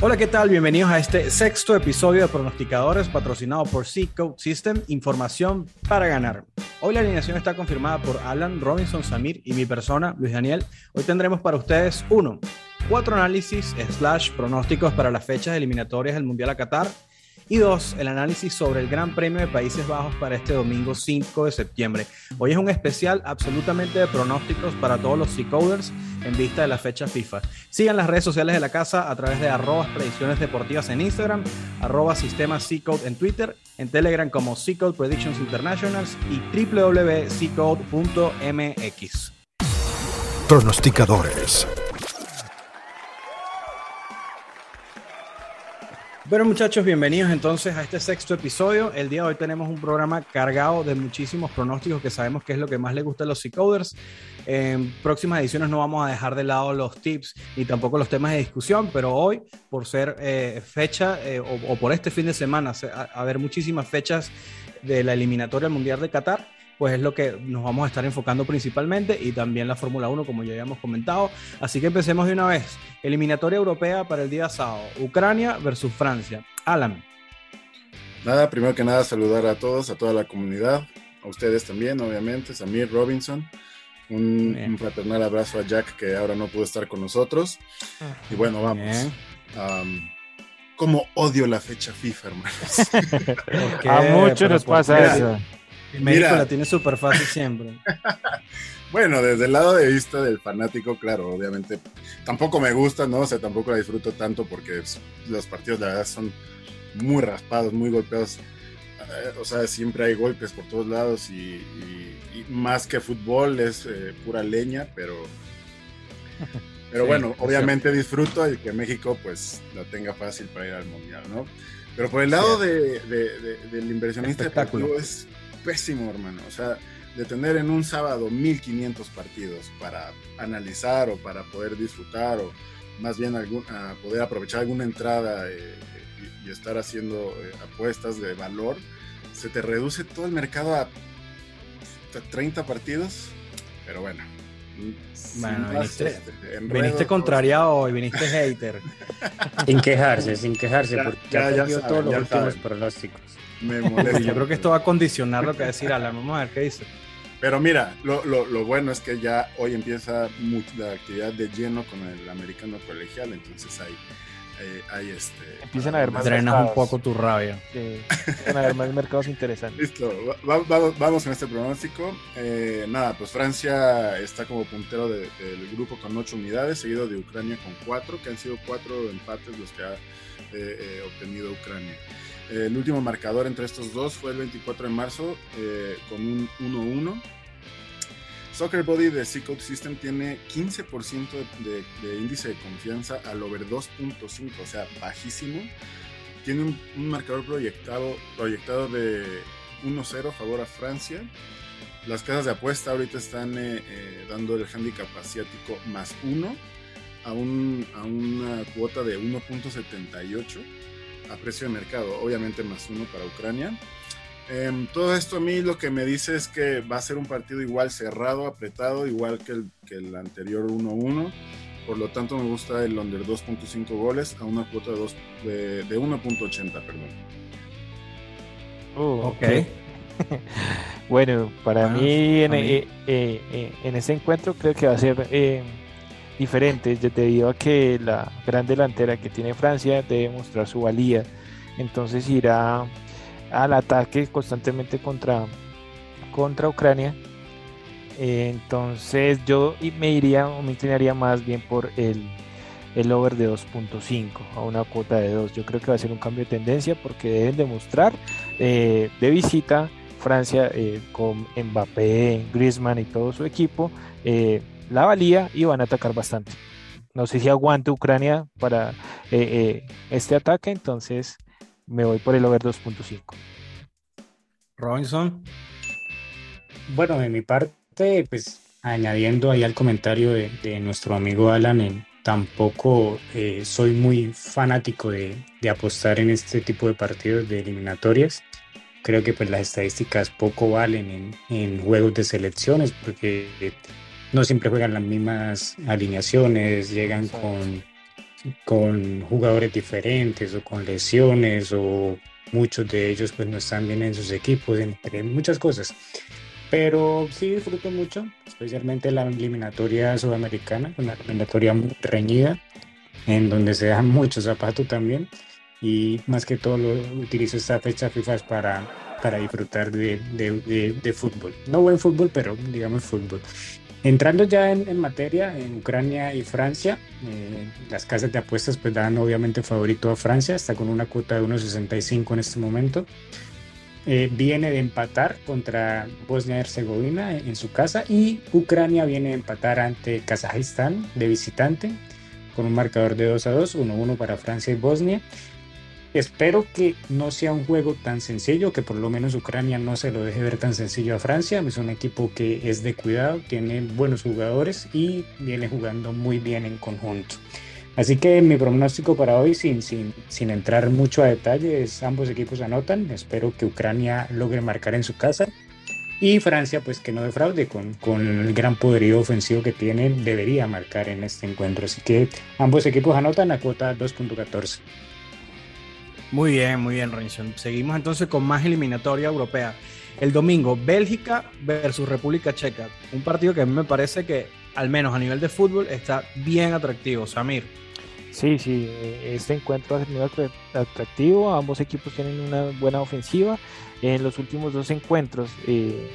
Hola, ¿qué tal? Bienvenidos a este sexto episodio de Pronosticadores patrocinado por C-Code System, información para ganar. Hoy la alineación está confirmada por Alan, Robinson, Samir y mi persona, Luis Daniel. Hoy tendremos para ustedes uno, cuatro análisis slash pronósticos para las fechas eliminatorias del Mundial a Qatar y dos, el análisis sobre el Gran Premio de Países Bajos para este domingo 5 de septiembre. Hoy es un especial absolutamente de pronósticos para todos los C-Coders en vista de la fecha FIFA. Sigan las redes sociales de la casa a través de arroba predicciones deportivas en Instagram, arroba sistema C-Code en Twitter, en Telegram como C-Code Predictions Internationals y www.ccode.mx. Pronosticadores Bueno muchachos, bienvenidos entonces a este sexto episodio. El día de hoy tenemos un programa cargado de muchísimos pronósticos que sabemos que es lo que más les gusta a los C-Coders. En próximas ediciones no vamos a dejar de lado los tips ni tampoco los temas de discusión, pero hoy, por ser eh, fecha eh, o, por este fin de semana, a, haber muchísimas fechas de la eliminatoria mundial de Qatar, pues es lo que nos vamos a estar enfocando principalmente y también la Fórmula 1, como ya habíamos comentado. Así que empecemos de una vez. Eliminatoria europea para el día sábado. Ucrania versus Francia. Alan. Nada, primero que nada saludar a todos, a toda la comunidad, a ustedes también, obviamente, Samir Robinson. Un, fraternal abrazo a Jack que ahora no pudo estar con nosotros. Y bueno, vamos. como odio la fecha FIFA, hermanos. a muchos nos pasa eso. México la tiene súper fácil siempre. bueno, desde el lado de vista del fanático, claro, obviamente tampoco me gusta, ¿no? O sea, tampoco la disfruto tanto porque los partidos, la verdad, son muy raspados, muy golpeados. Eh, o sea, siempre hay golpes por todos lados y, más que fútbol es eh, pura leña, pero. Pero bueno, obviamente disfruto y que México pues lo tenga fácil para ir al mundial, ¿no? Pero por el lado de, del inversionista espectáculo es pésimo, hermano. O sea, de tener en un sábado 1500 partidos para analizar o para poder disfrutar o más bien algún, poder aprovechar alguna entrada eh, y, estar haciendo eh, apuestas de valor, se te reduce todo el mercado a 30 partidos. Pero bueno. Bueno, viniste, este, contrariado y viniste hater. sin quejarse, sin quejarse, porque ya, ya, todos los últimos pronósticos. Me molesta. Yo creo que esto va a condicionar lo que va a decir Alan. Vamos a ver qué dice. Pero mira, lo, lo, lo, bueno es que ya hoy empieza la actividad de lleno con el americano colegial, entonces hay, hay, este... Empiezan a haber más Drenas un poco tu rabia. Sí, empiezan a haber más mercados interesantes. Listo, vamos, vamos con este pronóstico. Eh, nada, pues Francia está como puntero del grupo con ocho unidades, seguido de Ucrania con cuatro, que han sido cuatro empates los que ha eh, eh, obtenido Ucrania. El último marcador entre estos dos fue el 24 de marzo eh, con un 1-1. Soccer Body de C-Code System tiene 15% de, índice de confianza al over 2.5, o sea, bajísimo. Tiene un, marcador proyectado, proyectado de 1-0 a favor a Francia. Las casas de apuesta ahorita están eh, eh, dando el handicap asiático más 1 a, a una cuota de 1.78 a precio de mercado, obviamente más uno para Ucrania. Em, todo esto a mí lo que me dice es que va a ser un partido igual cerrado, apretado, igual que el, que el anterior 1-1. Por lo tanto, me gusta el under 2.5 goles a una cuota de, de, 1.80, perdón. Uh, ok. bueno, para mí, en, eh, eh, eh, en, ese encuentro creo que va a ser diferentes debido a que la gran delantera que tiene Francia debe mostrar su valía. Entonces irá al ataque constantemente contra, contra Ucrania. Entonces yo me iría o me inclinaría más bien por el, el over de 2.5 a una cuota de 2. Yo creo que va a ser un cambio de tendencia porque deben demostrar eh, de visita Francia eh, con Mbappé, Griezmann y todo su equipo. Eh, la valía y van a atacar bastante. No sé si aguante Ucrania para eh, eh, este ataque, entonces me voy por el over 2.5. Robinson. Bueno, de mi parte, pues añadiendo ahí al comentario de, nuestro amigo Alan, tampoco eh, soy muy fanático de, apostar en este tipo de partidos de eliminatorias. Creo que pues las estadísticas poco valen en, en juegos de selecciones porque no siempre juegan las mismas alineaciones, llegan con con jugadores diferentes o con lesiones o muchos de ellos pues no están bien en sus equipos, entre muchas cosas. Pero sí disfruto mucho, especialmente la eliminatoria sudamericana, una eliminatoria muy reñida, en donde se dan muchos zapatos también. Y más que todo lo utilizo esta fecha FIFA para, para disfrutar de, de, de, fútbol. No buen fútbol, pero digamos fútbol. Entrando ya en, materia, en Ucrania y Francia, eh, las casas de apuestas pues dan obviamente favorito a Francia, está con una cuota de 1.65 en este momento. Eh, viene de empatar contra Bosnia-Herzegovina en, su casa y Ucrania viene de empatar ante Kazajistán de visitante con un marcador de 2 a 2, 1-1 para Francia y Bosnia. Espero que no sea un juego tan sencillo, que por lo menos Ucrania no se lo deje ver tan sencillo a Francia. Es un equipo que es de cuidado, tiene buenos jugadores y viene jugando muy bien en conjunto. Así que mi pronóstico para hoy, sin, sin, sin entrar mucho a detalles, ambos equipos anotan. Espero que Ucrania logre marcar en su casa y Francia, pues que no defraude con, con el gran poderío ofensivo que tiene, debería marcar en este encuentro. Así que ambos equipos anotan a cuota 2.14. Muy bien, muy bien, Renson. Seguimos entonces con más eliminatoria europea. El domingo, Bélgica versus República Checa. Un partido que a mí me parece que, al menos a nivel de fútbol, está bien atractivo. Samir. Sí, sí, este encuentro ha sido atractivo. Ambos equipos tienen una buena ofensiva. En los últimos dos encuentros eh,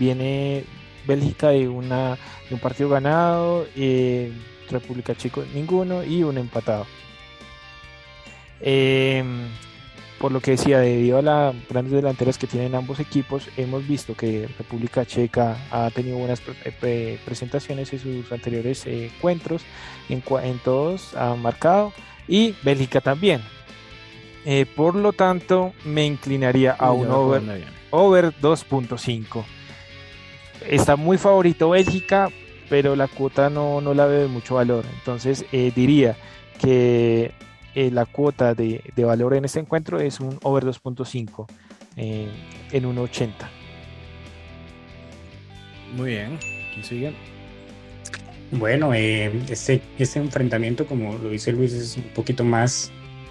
viene Bélgica de, una, un partido ganado, eh, República Checa ninguno y un empatado. Em, por lo que decía, debido a las grandes delanteras que tienen ambos equipos, hemos visto que República Checa ha tenido buenas eh, presentaciones en sus anteriores eh, encuentros, en, todos ha marcado, y Bélgica también. Eh, por lo tanto, me inclinaría a un over, over 2.5. Está muy favorito Bélgica, pero la cuota no, no la veo de mucho valor. Entonces diría que eh, la cuota de, valor en este encuentro es un over 2.5 eh, en 1.80. Muy bien, ¿quién sigue? Bueno, eh, este, este enfrentamiento, como lo dice Luis, es un poquito más,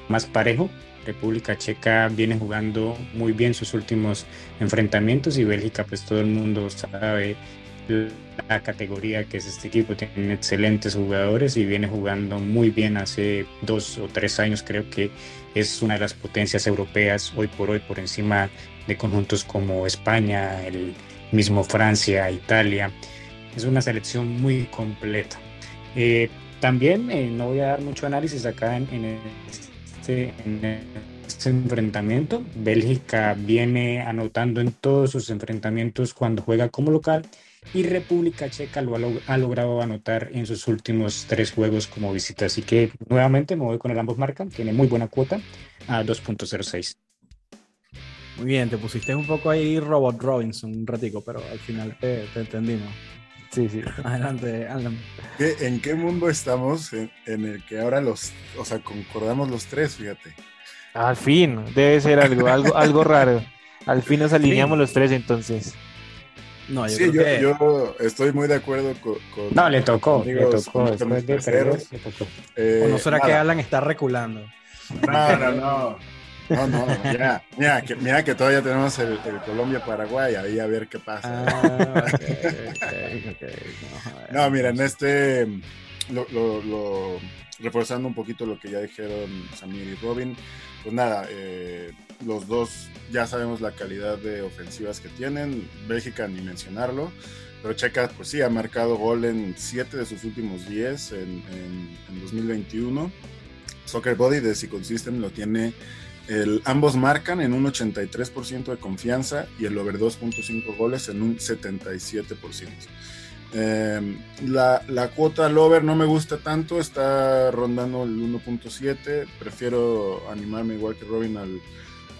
más parejo. República Checa viene jugando muy bien sus últimos enfrentamientos y Bélgica, pues todo el mundo sabe la categoría que es este equipo. Tiene excelentes jugadores y viene jugando muy bien hace dos o tres años. Creo que es una de las potencias europeas hoy por hoy por encima de conjuntos como España, el mismo Francia, Italia. Es una selección muy completa. Eh, también eh, no voy a dar mucho análisis acá en, este, en este enfrentamiento. Bélgica viene anotando en todos sus enfrentamientos cuando juega como local y República Checa lo ha, logrado anotar en sus últimos tres juegos como visita. Así que nuevamente me voy con el ambos marcan, tiene muy buena cuota a 2.06. Muy bien, te pusiste un poco ahí Robot Robinson un ratico, pero al final te, entendimos. Sí, sí. Adelante, Alan. ¿En qué mundo estamos en, el que ahora los, o sea, concordamos los tres, fíjate? Al fin, debe ser algo, algo, algo raro. Al fin nos alineamos los tres entonces. No, yo, sí, yo, estoy muy de acuerdo con. no, le tocó, le tocó. Después de eh, ¿O no será que Alan está reculando? No, no, no. No, no, mira, mira, que, mira que todavía tenemos el, Colombia-Paraguay, ahí a ver qué pasa. Ah, no, mira, en este, lo, lo, reforzando un poquito lo que ya dijeron Samir y Robin, pues nada, eh, los dos ya sabemos la calidad de ofensivas que tienen. Bélgica ni mencionarlo. Pero Checa, pues sí, ha marcado gol en 7 de sus últimos 10 en, en, 2021. Soccer Body de Sequel System lo tiene. El, ambos marcan en un 83% de confianza y el over 2.5 goles en un 77%. Em, la, la, cuota al over no me gusta tanto, está rondando el 1.7. Prefiero animarme igual que Robin al,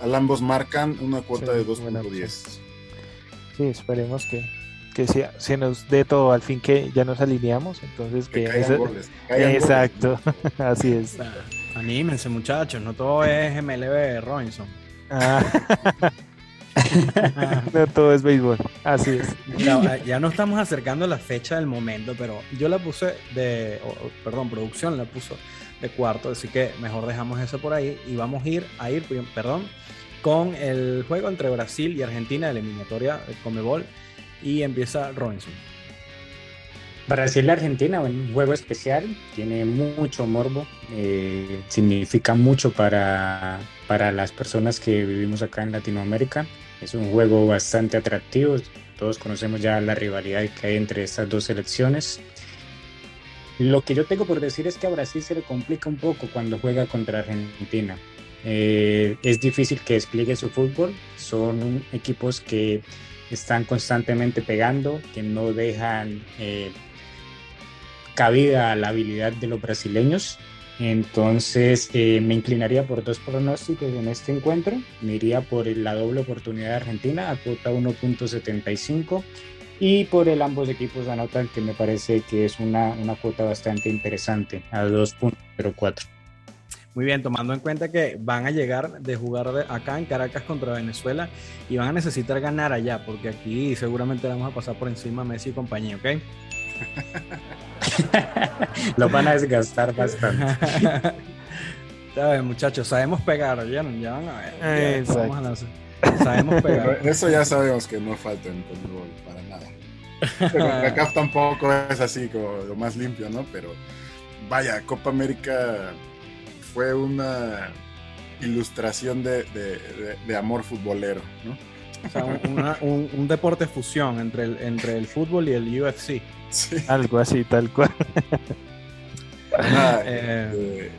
al ambos marcan una cuota de 2.10. Sí, esperemos que, que sea, se nos dé todo al fin que ya nos alineamos. Entonces, que, exacto, así es. Anímense, muchachos, no todo es MLB Robinson. Ah. no todo es béisbol, así es. Ya, ya no estamos acercando a la fecha del momento, pero yo la puse de, perdón, producción la puso de cuarto, así que mejor dejamos eso por ahí y vamos a ir, a ir, perdón, con el juego entre Brasil y Argentina, eliminatoria de Comebol, y empieza Robinson. Brasil-Argentina, un juego especial, tiene mucho morbo, eh, significa mucho para, para las personas que vivimos acá en Latinoamérica. Es un juego bastante atractivo, todos conocemos ya la rivalidad que hay entre estas dos selecciones. Lo que yo tengo por decir es que a Brasil se le complica un poco cuando juega contra Argentina. Eh, es difícil que despliegue su fútbol, son equipos que están constantemente pegando, que no dejan eh, cabida a la habilidad de los brasileños. Entonces eh, me inclinaría por dos pronósticos en este encuentro. Me iría por la doble oportunidad de Argentina a cuota 1.75 y por el ambos equipos anotan que me parece que es una, una cuota bastante interesante a 2.04. Muy bien, tomando en cuenta que van a llegar de jugar de acá en Caracas contra Venezuela y van a necesitar ganar allá, porque aquí seguramente vamos a pasar por encima Messi y compañía, ¿ok? Lo van a desgastar bastante. ¿Sabes, muchachos? Sabemos pegar, ya, ya van a ver. Sabemos pegar. eso ya sabemos que no falta en fútbol para nada. Pero acá tampoco es así como lo más limpio, ¿no? Pero vaya, Copa América fue una ilustración de, de, amor futbolero, ¿no? O sea, un, un, deporte fusión entre el, entre el fútbol y el UFC. Algo así, tal cual. Eh,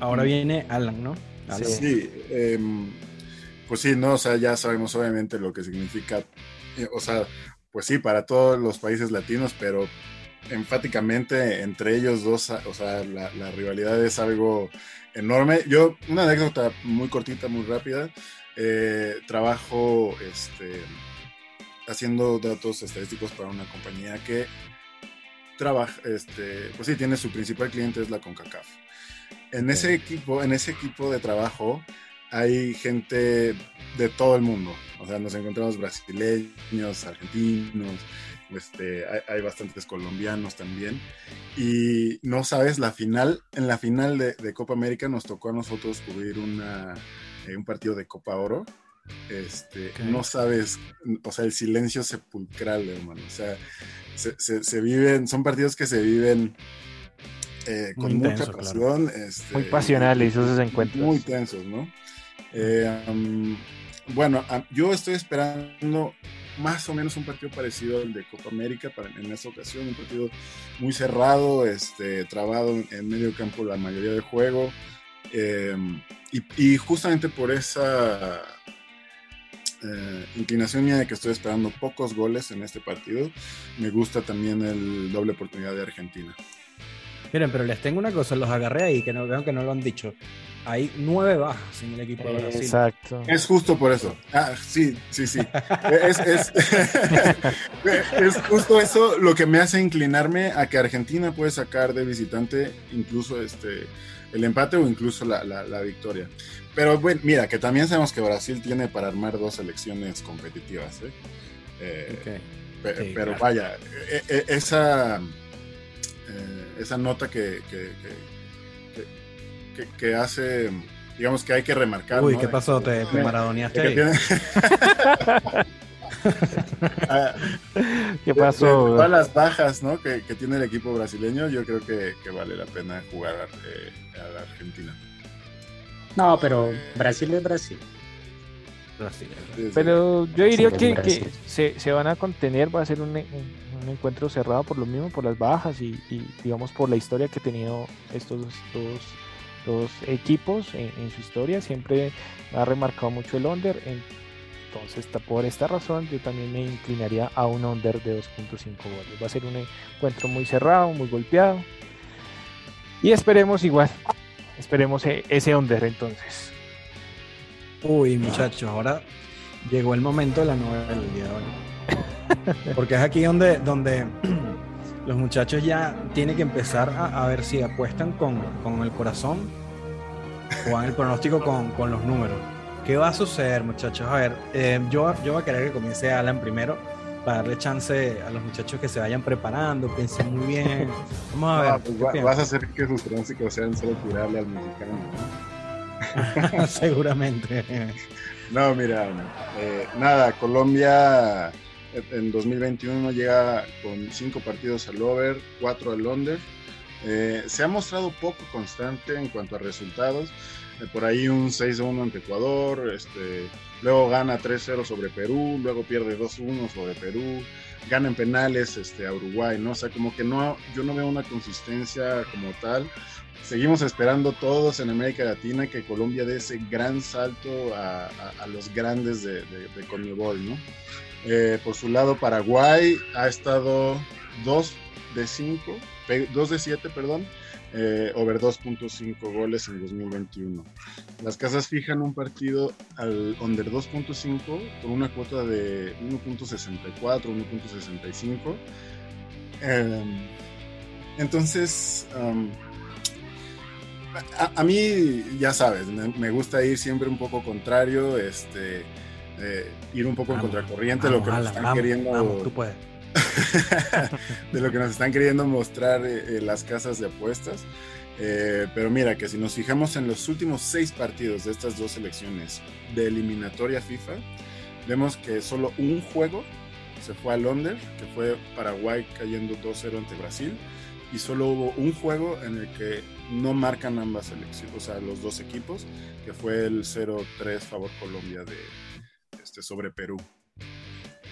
ahora viene Alan, ¿no? Sí, em, pues sí, no, o sea, ya sabemos obviamente lo que significa, eh, o sea, pues sí, para todos los países latinos, pero enfáticamente entre ellos dos, o sea, la, rivalidad es algo enorme. Yo, una anécdota muy cortita, muy rápida, eh, trabajo este, haciendo datos estadísticos para una compañía que trabaja, este, pues sí, tiene su principal cliente es la CONCACAF. En ese equipo, en ese equipo de trabajo hay gente de todo el mundo. O sea, nos encontramos brasileños, argentinos, este, hay, bastantes colombianos también. Y no sabes, la final, en la final de, Copa América nos tocó a nosotros cubrir una, eh, un partido de Copa Oro. Este, No sabes, o sea, el silencio sepulcral, hermano. O sea, se, viven, son partidos que se viven eh, con mucha pasión. Este, muy pasionales esos encuentros. Muy tensos, ¿no? Eh, bueno, yo estoy esperando más o menos un partido parecido al de Copa América para, en esta ocasión, un partido muy cerrado, este, trabado en medio campo la mayoría del juego. Eh, y, justamente por esa eh, inclinación mía de que estoy esperando pocos goles en este partido, me gusta también el doble oportunidad de Argentina. Miren, pero les tengo una cosa, los agarré ahí, que no, creo que no lo han dicho. Hay nueve bajas en el equipo de Brasil. Exacto. Es justo por eso. Ah, sí, sí, sí. es, es, es, justo eso lo que me hace inclinarme a que Argentina puede sacar de visitante incluso este el empate o incluso la, la victoria. Pero bueno, mira, que también sabemos que Brasil tiene para armar dos selecciones competitivas. ¿eh? Eh, pero vaya, e, e, esa, eh, esa nota que, que, hace, digamos que hay que remarcar. Uy, ¿qué pasó? ¿Te, te maradoneaste? ¿Qué pasó? todas las bajas ¿no? que, tiene el equipo brasileño, yo creo que, vale la pena jugar a la Argentina. No, pero Brasil es Brasil. Pero yo diría que, se, van a contener, va a ser un, encuentro cerrado por lo mismo, por las bajas y, digamos por la historia que han tenido estos dos, dos equipos en, su historia. Siempre ha remarcado mucho el under. Entonces, por esta razón, yo también me inclinaría a un under de 2.5 goles. Va a ser un encuentro muy cerrado, muy golpeado. Y esperemos igual Esperemos e-, ese under entonces. Uy, muchachos, ahora llegó el momento de la novela del día de hoy. Porque es aquí donde, donde los muchachos ya tienen que empezar a, ver si apuestan con, el corazón o en el pronóstico con, los números. ¿Qué va a suceder, muchachos? A ver, eh, yo, yo voy a querer que comience Alan primero. para darle chance a los muchachos que se vayan preparando, piensen muy bien. Vamos a ver. Pues vas a hacer que sus pronósticos sean solo tirarle al mexicano, ¿no? Seguramente. No, mira, eh, nada, Colombia en 2021 llega con cinco partidos al over, cuatro al under. Eh, se ha mostrado poco constante en cuanto a resultados. Eh, por ahí un 6-1 ante Ecuador, este, luego gana 3-0 sobre Perú, luego pierde 2-1 sobre Perú, gana en penales este, a Uruguay, ¿no? O sea, como que no, yo no veo una consistencia como tal. Seguimos esperando todos en América Latina que Colombia dé ese gran salto a, los grandes de, de, de Conmebol, ¿no? Eh, por su lado, Paraguay ha estado 2 de 5, 2 de 7, perdón, eh, over 2.5 goles en 2021. Las casas fijan un partido al under 2.5 con una cuota de 1.64, 1.65. Em, entonces, a, mí, ya sabes, me, gusta ir siempre un poco contrario, este, eh, ir un poco en contracorriente de lo que nos están queriendo. de lo que nos están queriendo mostrar eh, eh, las casas de apuestas. pero mira, que si nos fijamos en los últimos seis partidos de estas dos selecciones de eliminatoria FIFA, vemos que solo un juego se fue a Londres, que fue Paraguay cayendo 2-0 ante Brasil, y solo hubo un juego en el que no marcan ambas selecciones, o sea, los dos equipos, que fue el 0-3 favor Colombia de, este, sobre Perú.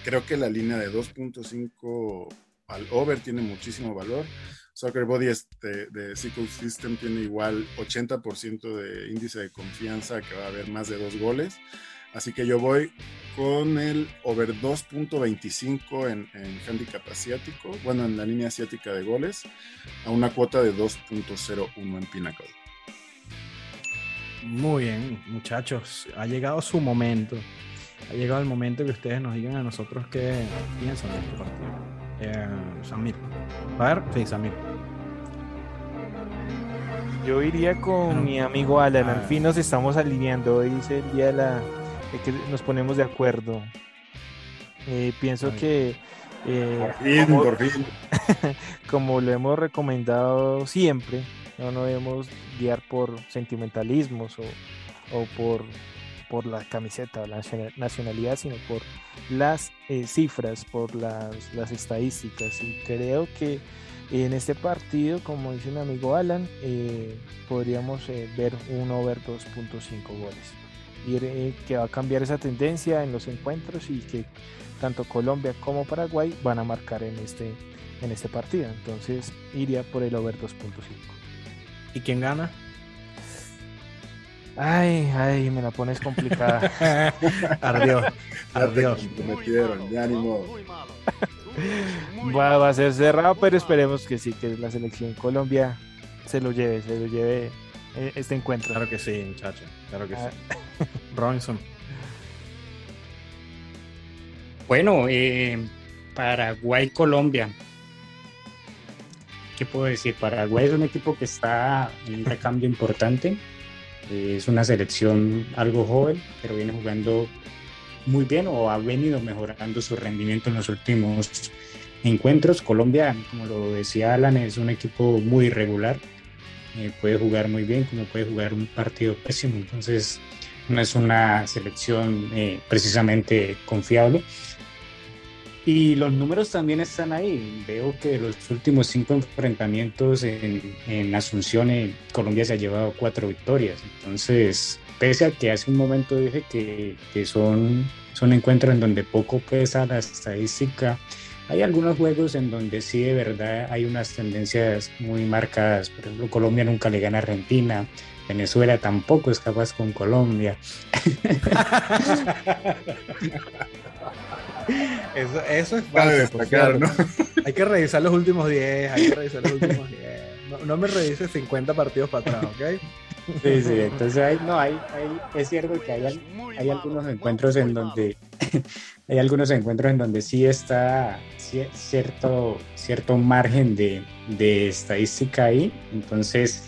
Creo que la línea de 2.5 al over tiene muchísimo valor. Soccer Body este, de Sequel System tiene igual 80% de índice de confianza que va a haber más de dos goles. Así que yo voy con el over 2.25 en, en handicap asiático, bueno, en la línea asiática de goles, a una cuota de 2.01 en Pinnacle. Muy bien, muchachos, ha llegado su momento ha llegado el momento que ustedes nos digan a nosotros qué piensan de este partido. Eh, Samir. A ver, sí, Samir. Yo iría con mi amigo Alan. Al ah. fin nos estamos alineando. Hoy es el día de, la, de que nos ponemos de acuerdo. Eh, pienso que. Eh, por fin, como, por fin. como lo hemos recomendado siempre, no nos debemos guiar por sentimentalismos o, o por por la camiseta o la nacionalidad, sino por las eh, cifras, por las, las, estadísticas. Y creo que en este partido, como dice mi amigo Alan, eh, podríamos eh, ver un over 2.5 goles. Y que va a cambiar esa tendencia en los encuentros y que tanto Colombia como Paraguay van a marcar en este, en este partido. Entonces iría por el over 2.5. ¿Y quién gana? Ay, ay, me la pones complicada. ardió, ardió. Va, va, a ser cerrado, pero esperemos que sí, que la selección Colombia se lo lleve, se lo lleve eh, este encuentro. Claro que sí, muchacho, claro que sí. Ah. Robinson. Bueno, eh, Paraguay-Colombia. ¿Qué puedo decir? Paraguay es un equipo que está en un recambio importante es una selección algo joven, pero viene jugando muy bien o ha venido mejorando su rendimiento en los últimos encuentros. Colombia, como lo decía Alan, es un equipo muy irregular. Eh, puede jugar muy bien, como puede jugar un partido pésimo. Entonces, no es una selección eh, precisamente confiable. Y los números también están ahí. Veo que los últimos cinco enfrentamientos en, en Asunción, en Colombia se ha llevado cuatro victorias. Entonces, pese a que hace un momento dije que, que son, son encuentros en donde poco pesa la estadística, hay algunos juegos en donde sí de verdad hay unas tendencias muy marcadas. Por ejemplo, Colombia nunca le gana a Argentina. Venezuela tampoco es capaz con Colombia. Eso, eso es falso. ¿no? Hay que revisar los últimos 10, hay que revisar los últimos 10. No, me revises 50 partidos para atrás, ¿ok? Sí, sí, entonces hay, no, hay, es cierto que hay, hay algunos encuentros en donde hay algunos encuentros en donde sí está cierto, cierto margen de, de estadística ahí, entonces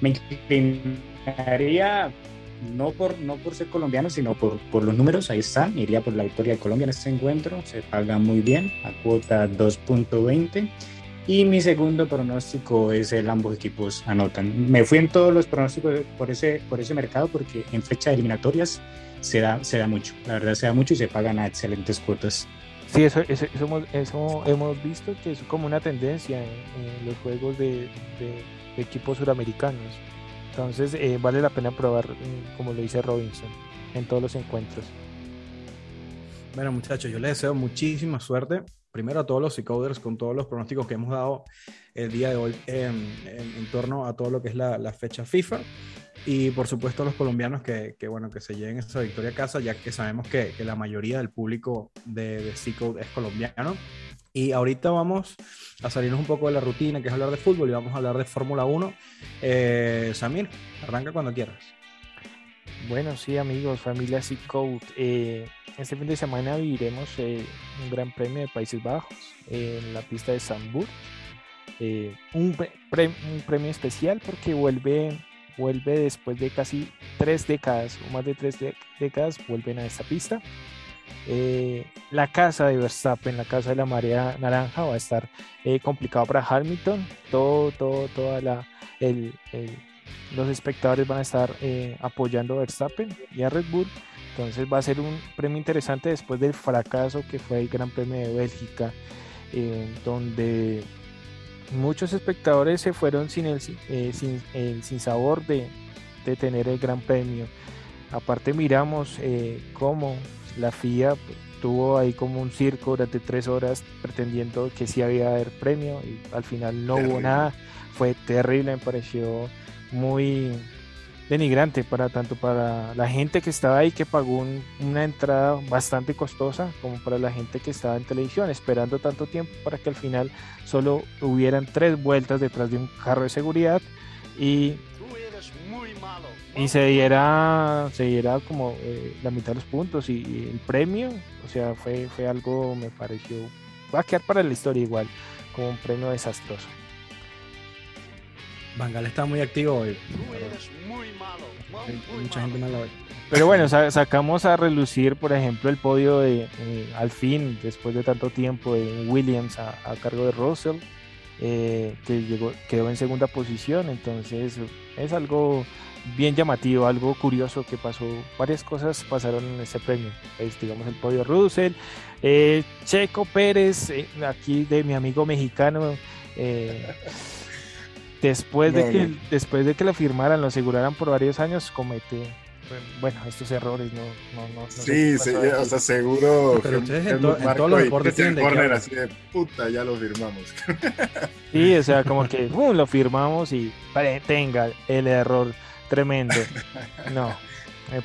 me inclinaría no por, no por ser colombiano, sino por, por los números, ahí están, iría por la victoria de Colombia en este encuentro, se paga muy bien, a cuota 2.20. Y mi segundo pronóstico es el ambos equipos anotan. Me fui en todos los pronósticos por ese, por ese mercado porque en fecha de eliminatorias se da, se da mucho, la verdad se da mucho y se pagan a excelentes cuotas. Sí, eso, eso, eso, hemos visto que es como una tendencia en, los juegos de, de, equipos suramericanos. Entonces eh, vale la pena probar, eh, como lo dice Robinson, en todos los encuentros. Bueno muchachos, yo les deseo muchísima suerte. Primero a todos los Seacoders con todos los pronósticos que hemos dado el día de hoy en, torno a todo lo que es la, la fecha FIFA. Y por supuesto los colombianos que, que, bueno, que se lleven esa victoria a casa, ya que sabemos que, que la mayoría del público de, de es colombiano. Y ahorita vamos a salirnos un poco de la rutina, que es hablar de fútbol, y vamos a hablar de Fórmula 1. Eh, Samir, arranca cuando quieras. Bueno, sí, amigos, familia C Eh, este fin de semana viviremos eh, un gran premio de Países Bajos en la pista de Zandvoort. Eh, un, un premio especial porque vuelve vuelve después de casi tres décadas o más de tres décadas, vuelven a esta pista. Eh, la casa de Verstappen, la casa de la marea naranja, va a estar eh, complicado para Hamilton. Todo, todo, toda la, los espectadores van a estar eh, apoyando a Verstappen y a Red Bull. Entonces va a ser un premio interesante después del fracaso que fue el Gran Premio de Bélgica, donde muchos espectadores se fueron sin el, eh, sin, sabor de, tener el gran premio. Aparte miramos eh, cómo la FIA tuvo ahí como un circo durante tres horas pretendiendo que sí había haber premio y al final no hubo nada. Fue terrible, me pareció muy denigrante para tanto para la gente que estaba ahí que pagó una entrada bastante costosa como para la gente que estaba en televisión esperando tanto tiempo para que al final solo hubieran tres vueltas detrás de un carro de seguridad y y se diera se diera como eh, la mitad de los puntos y, el premio o sea fue fue algo me pareció va a quedar para la historia igual como un premio desastroso Bangal está muy activo hoy. mucha gente mala hoy. Pero bueno, sacamos a relucir, por ejemplo, el podio de, eh, al fin, después de tanto tiempo, de Williams a, cargo de Russell, eh, que llegó, quedó en segunda posición. Entonces, es algo bien llamativo, algo curioso que pasó. Varias cosas pasaron en este premio. Es, digamos, el podio Russell, eh, Checo Pérez, aquí de mi amigo mexicano. Después, de que, después de que lo firmaran, lo aseguraran por varios años, comete bueno, estos errores no, no, no, sí, sí o sea, seguro pero ustedes en, todos los deportes tienen de corner así de puta, ya lo firmamos. sí, o sea, como que uh, lo firmamos y tenga el error tremendo. No.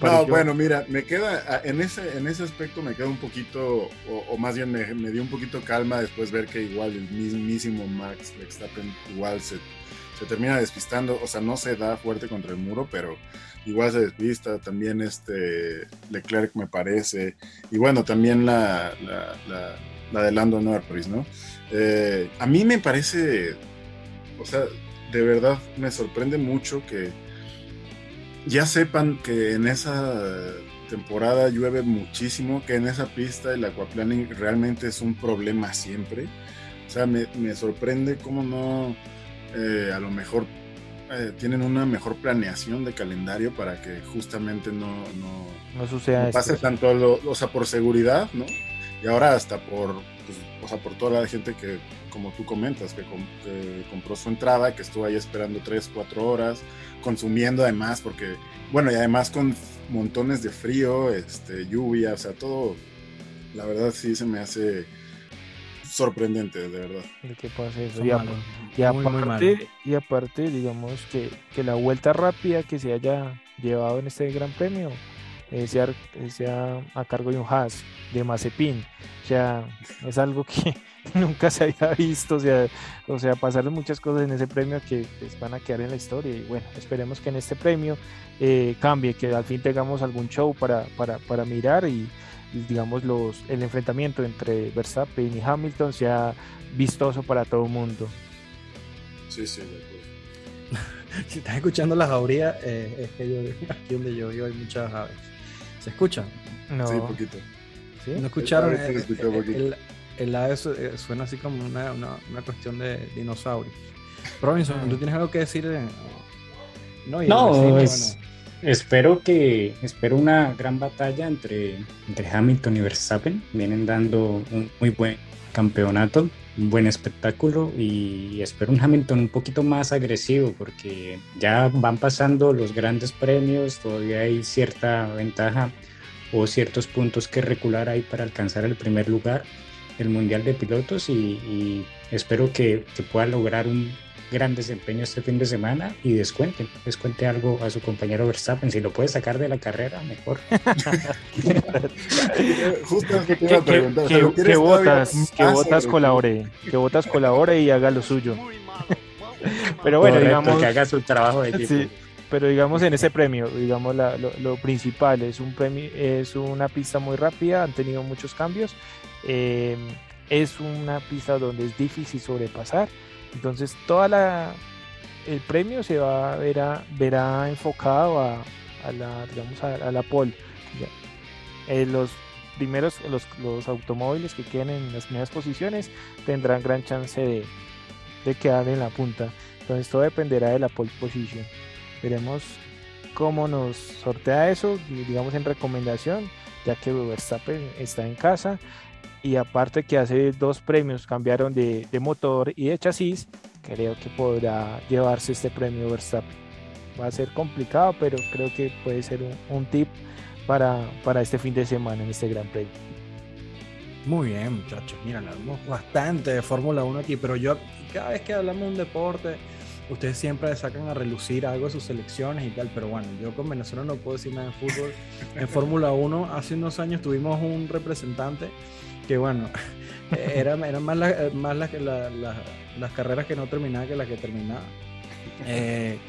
No, bueno, mira, me queda, en ese, en ese aspecto me queda un poquito, o, más bien me, me, dio un poquito calma después ver que igual el mismísimo Max Verstappen igual se se termina despistando, o sea, no se da fuerte contra el muro, pero igual se despista, también este Leclerc me parece, y bueno, también la, la, la, de Lando Norris, ¿no? Eh, a mí me parece, o sea, de verdad me sorprende mucho que ya sepan que en esa temporada llueve muchísimo, que en esa pista el aquaplaning realmente es un problema siempre. O sea, me, me sorprende cómo no eh, a lo mejor eh, tienen una mejor planeación de calendario para que justamente no, no, suceda pase tanto, lo, o sea, por seguridad, ¿no? Y ahora hasta por, pues, o sea, por toda la gente que, como tú comentas, que, compró su entrada, que estuvo ahí esperando 3, 4 horas, consumiendo además, porque, bueno, y además con montones de frío, este, lluvia, o sea, todo, la verdad sí se me hace sorprendente, de verdad. De que pase eso. Y, aparte, y, aparte, digamos que, que, la vuelta rápida que se haya llevado en este Gran Premio eh, sea, sea, a cargo de un Haas, de Mazepin. O sea, es algo que nunca se había visto. O sea, o sea, pasaron muchas cosas en ese premio que pues, van a quedar en la historia. Y bueno, esperemos que en este premio eh, cambie, que al fin tengamos algún show para, para, para mirar y digamos, los, el enfrentamiento entre Verstappen y Hamilton sea vistoso para todo el mundo. Sí, sí, si estás escuchando las jaurías, eh, es que yo, aquí donde yo vivo hay muchas aves. ¿Se escuchan? No. Sí, poquito. ¿Sí? ¿No escucharon? El, el, el, ave suena así como una, una, una cuestión de dinosaurios. Robinson, ¿tú tienes algo que decir? No, no espero que espero una gran batalla entre, entre Hamilton y Verstappen. Vienen dando un muy buen campeonato, un buen espectáculo y espero un Hamilton un poquito más agresivo porque ya van pasando los grandes premios, todavía hay cierta ventaja o ciertos puntos que recular ahí para alcanzar el primer lugar el Mundial de Pilotos y, espero que pueda lograr un, gran desempeño este fin de semana y descuente, descuente algo a su compañero Verstappen. Si lo puede sacar de la carrera, mejor. Justo que te iba a preguntar. Que, botas, que botas colabore, que botas colabore y haga lo suyo. pero bueno, digamos que haga su trabajo de equipo. Sí, pero digamos en ese premio, digamos lo, principal es un premio, es una pista muy rápida, han tenido muchos cambios. Eh, es una pista donde es difícil sobrepasar entonces, toda la el premio se va a verá, verá enfocado a, la digamos a, la pole. Eh, los primeros los, los, automóviles que queden en las primeras posiciones tendrán gran chance de, de quedar en la punta. Entonces todo dependerá de la pole position. Veremos cómo nos sortea eso, digamos en recomendación, ya que Verstappen está en casa y aparte que hace dos premios cambiaron de, motor y de chasis, creo que podrá llevarse este premio Verstappen. Va a ser complicado, pero creo que puede ser un, tip para, para, este fin de semana en este Gran Premio. Muy bien, muchachos. Mira, hablamos bastante de Fórmula 1 aquí, pero yo cada vez que hablamos de un deporte, ustedes siempre sacan a relucir algo de sus selecciones y tal, pero bueno, yo con Venezuela no puedo decir nada de fútbol. En Fórmula 1 hace unos años tuvimos un representante que bueno, eran era más, más las carreras que no terminaban que las que terminaban. Eh,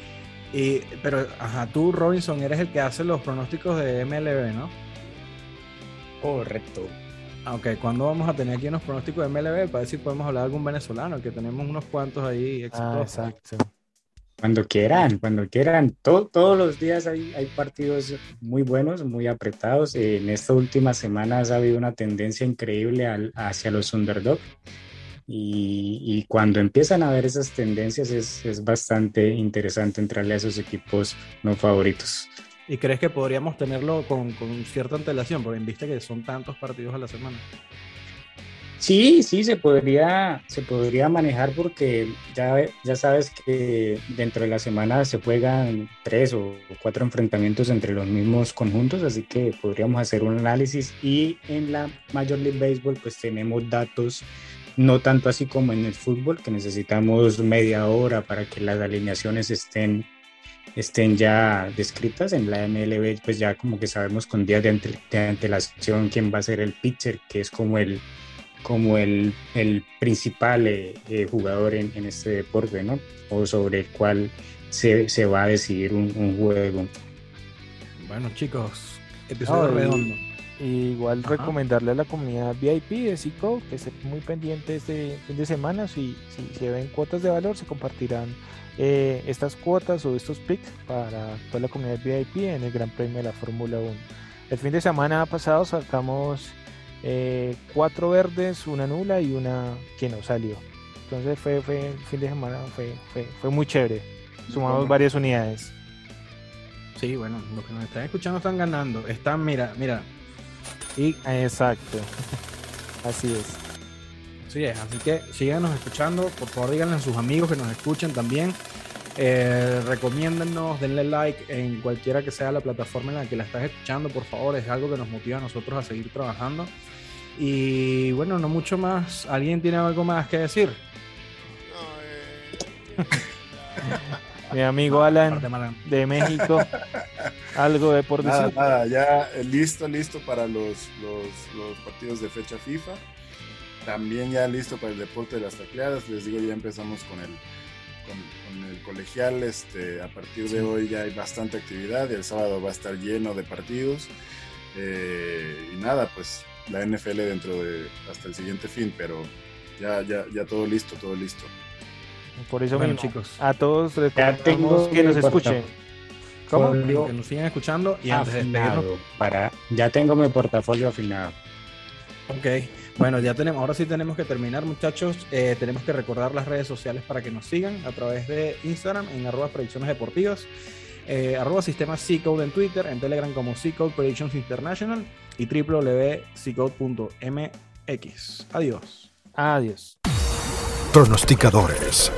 y, pero, ajá, tú, Robinson, eres el que hace los pronósticos de MLB, ¿no? Correcto. Ah, ok, ¿cuándo vamos a tener aquí unos pronósticos de MLB para ver si podemos hablar de algún venezolano? Que tenemos unos cuantos ahí ah, exacto. Cuando quieran, cuando quieran. todos los días hay, hay, partidos muy buenos, muy apretados. en estas últimas semanas ha habido una tendencia increíble al, hacia los underdog. Y, y, cuando empiezan a ver esas tendencias es, es, bastante interesante entrarle a esos equipos no favoritos. ¿Y crees que podríamos tenerlo con, con cierta antelación? Porque en vista que son tantos partidos a la semana. Sí, sí, se podría, se podría manejar porque ya, ya sabes que dentro de la semana se juegan tres o cuatro enfrentamientos entre los mismos conjuntos, así que podríamos hacer un análisis y en la Major League Baseball pues tenemos datos no tanto así como en el fútbol, que necesitamos media hora para que las alineaciones estén, estén ya descritas. En la MLB, pues ya como que sabemos con días de, de antelación quién va a ser el pitcher, que es como el, como el, el principal eh, eh, jugador en, en, este deporte, ¿no? O sobre el cual se, se va a decidir un, un, juego. Bueno, chicos, episodio redondo. igual recomendarle a la comunidad VIP de CICO que esté muy pendiente este fin de semana. Si, si se ven cuotas de valor, se compartirán eh, estas cuotas o estos picks para toda la comunidad VIP en el Gran Premio de la Fórmula 1. El fin de semana pasado sacamos eh, cuatro verdes, una nula y una que no salió. Entonces fue, fue fin de semana, fue, fue, muy chévere. Sumamos varias unidades. Sí, bueno, los que nos están escuchando están ganando. Están, mira, mira. Y... Exacto. Así es. Así es, así que síganos escuchando. Por favor, díganle a sus amigos que nos escuchen también. Eh, recomiéndennos, denle like en cualquiera que sea la plataforma en la que la estás escuchando, por favor, es algo que nos motiva a nosotros a seguir trabajando. Y bueno, no mucho más. ¿Alguien tiene algo más que decir? Eh, Mi amigo Alan de México, algo de por decir. Nada, ya eh, listo, listo para los, los, partidos de fecha FIFA. También ya listo para el deporte de las tacleadas. Les digo, ya empezamos con el con, el colegial. Este, a partir de hoy ya hay bastante actividad y el sábado va a estar lleno de partidos. Eh, y nada, pues la NFL dentro de hasta el siguiente fin, pero ya, ya, ya todo listo, todo listo. Por eso Bueno, mismo, chicos. a todos les tengo que nos escuchen. ¿Cómo? Que nos sigan escuchando y antes de para, ya tengo mi portafolio afinado. Ok, bueno, ya tenemos, ahora sí tenemos que terminar, muchachos. Eh, tenemos que recordar las redes sociales para que nos sigan a través de Instagram en arroba predicciones deportivas, eh, arroba sistema C-Code en Twitter, en Telegram como C-Code Predictions International y www.ccode.mx. Adiós. Adiós. Pronosticadores